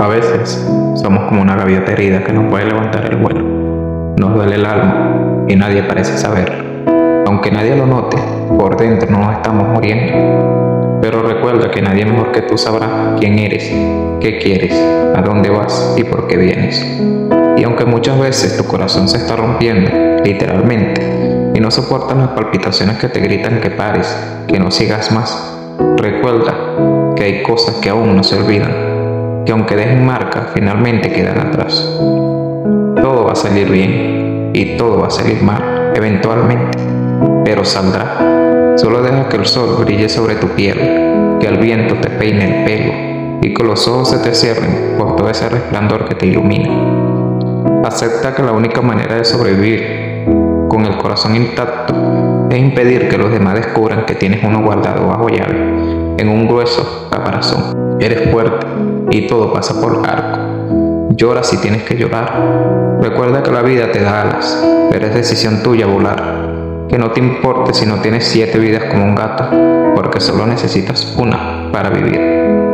A veces somos como una gaviota herida que no puede levantar el vuelo. Nos duele el alma y nadie parece saberlo. Aunque nadie lo note, por dentro nos estamos muriendo. Pero recuerda que nadie mejor que tú sabrá quién eres, qué quieres, a dónde vas y por qué vienes. Y aunque muchas veces tu corazón se está rompiendo, literalmente, y no soportan las palpitaciones que te gritan que pares, que no sigas más, recuerda que hay cosas que aún no se olvidan que aunque dejen marca, finalmente quedan atrás. Todo va a salir bien y todo va a salir mal, eventualmente, pero saldrá. Solo deja que el sol brille sobre tu piel, que el viento te peine el pelo y que los ojos se te cierren por todo ese resplandor que te ilumina. Acepta que la única manera de sobrevivir con el corazón intacto es impedir que los demás descubran que tienes uno guardado bajo llave en un grueso caparazón. Eres fuerte y todo pasa por arco. Llora si tienes que llorar. Recuerda que la vida te da alas, pero es decisión tuya volar. Que no te importe si no tienes siete vidas como un gato, porque solo necesitas una para vivir.